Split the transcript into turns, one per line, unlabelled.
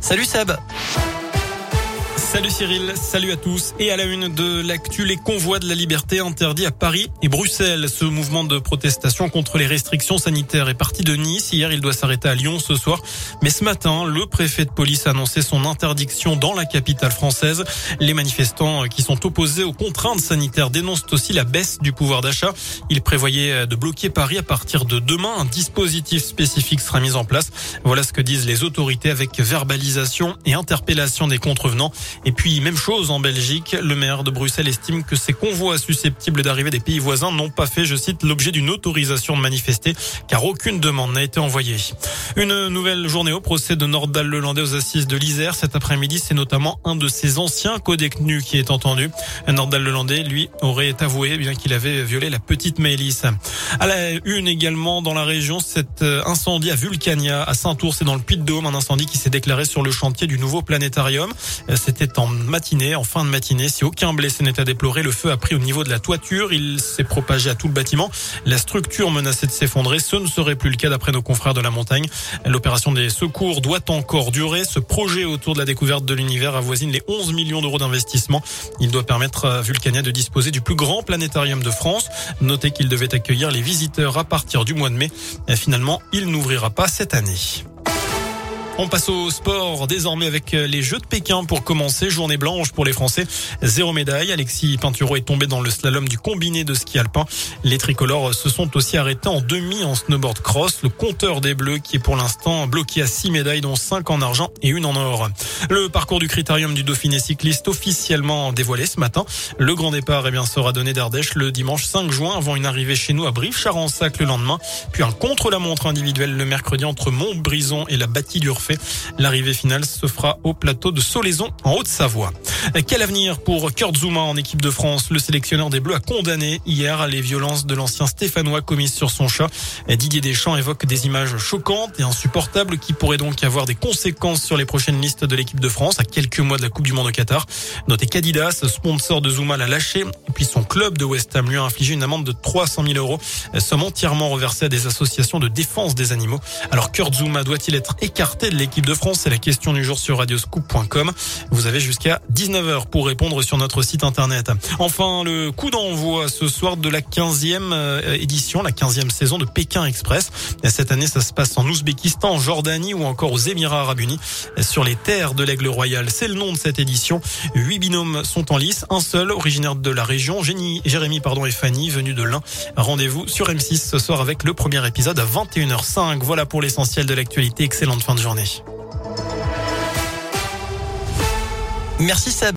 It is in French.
Salut Seb
Salut Cyril, salut à tous. Et à la une de l'actu, les convois de la liberté interdits à Paris et Bruxelles. Ce mouvement de protestation contre les restrictions sanitaires est parti de Nice. Hier, il doit s'arrêter à Lyon ce soir. Mais ce matin, le préfet de police a annoncé son interdiction dans la capitale française. Les manifestants qui sont opposés aux contraintes sanitaires dénoncent aussi la baisse du pouvoir d'achat. Ils prévoyaient de bloquer Paris à partir de demain. Un dispositif spécifique sera mis en place. Voilà ce que disent les autorités avec verbalisation et interpellation des contrevenants. Et puis, même chose en Belgique, le maire de Bruxelles estime que ces convois susceptibles d'arriver des pays voisins n'ont pas fait, je cite, l'objet d'une autorisation de manifester, car aucune demande n'a été envoyée. Une nouvelle journée au procès de Nordal Lelandais aux assises de l'Isère. Cet après-midi, c'est notamment un de ses anciens codétenus qui est entendu. Nordal Lelandais, lui, aurait avoué bien qu'il avait violé la petite Maëlys. À la une également dans la région, cet incendie à Vulcania, à Saint-Ours et dans le Puy-de-Dôme, un incendie qui s'est déclaré sur le chantier du nouveau planétarium. C'était en matinée, en fin de matinée. Si aucun blessé n'est à déplorer, le feu a pris au niveau de la toiture. Il s'est propagé à tout le bâtiment. La structure menaçait de s'effondrer. Ce ne serait plus le cas d'après nos confrères de la montagne. L'opération des secours doit encore durer. Ce projet autour de la découverte de l'univers avoisine les 11 millions d'euros d'investissement. Il doit permettre à Vulcania de disposer du plus grand planétarium de France. Notez qu'il devait accueillir les visiteurs à partir du mois de mai. finalement, il n'ouvrira pas cette année. On passe au sport désormais avec euh, les Jeux de Pékin pour commencer. Journée blanche pour les Français. Zéro médaille. Alexis Pinturo est tombé dans le slalom du combiné de ski alpin. Les tricolores se sont aussi arrêtés en demi en snowboard cross. Le compteur des Bleus qui est pour l'instant bloqué à six médailles dont cinq en argent et une en or. Le parcours du critérium du Dauphiné cycliste officiellement dévoilé ce matin. Le grand départ eh bien, sera donné d'Ardèche le dimanche 5 juin avant une arrivée chez nous à Brive-Charensac le lendemain. Puis un contre-la-montre individuel le mercredi entre Montbrison et la bâtie d'Urfé. L'arrivée finale se fera au plateau de Solaison en Haute-Savoie. Quel avenir pour Kurt Zouma en équipe de France? Le sélectionneur des Bleus a condamné hier les violences de l'ancien Stéphanois commises sur son chat. Didier Deschamps évoque des images choquantes et insupportables qui pourraient donc avoir des conséquences sur les prochaines listes de l'équipe de France à quelques mois de la Coupe du Monde au Qatar. Notez qu'Adidas, sponsor de Zouma, l'a lâché et puis son club de West Ham lui a infligé une amende de 300 000 euros, somme entièrement reversée à des associations de défense des animaux. Alors Kurt Zouma doit-il être écarté de l'équipe de France? C'est la question du jour sur radioscoop.com. Vous avez jusqu'à 19h pour répondre sur notre site internet. Enfin, le coup d'envoi ce soir de la 15e euh, édition, la 15e saison de Pékin Express. Cette année, ça se passe en Ouzbékistan, en Jordanie ou encore aux Émirats Arabes Unis, sur les terres de l'Aigle Royal. C'est le nom de cette édition. Huit binômes sont en lice, un seul originaire de la région, Jérémy pardon et Fanny, venus de l'Ain. Rendez-vous sur M6 ce soir avec le premier épisode à 21h05. Voilà pour l'essentiel de l'actualité. Excellente fin de journée.
Merci Seb.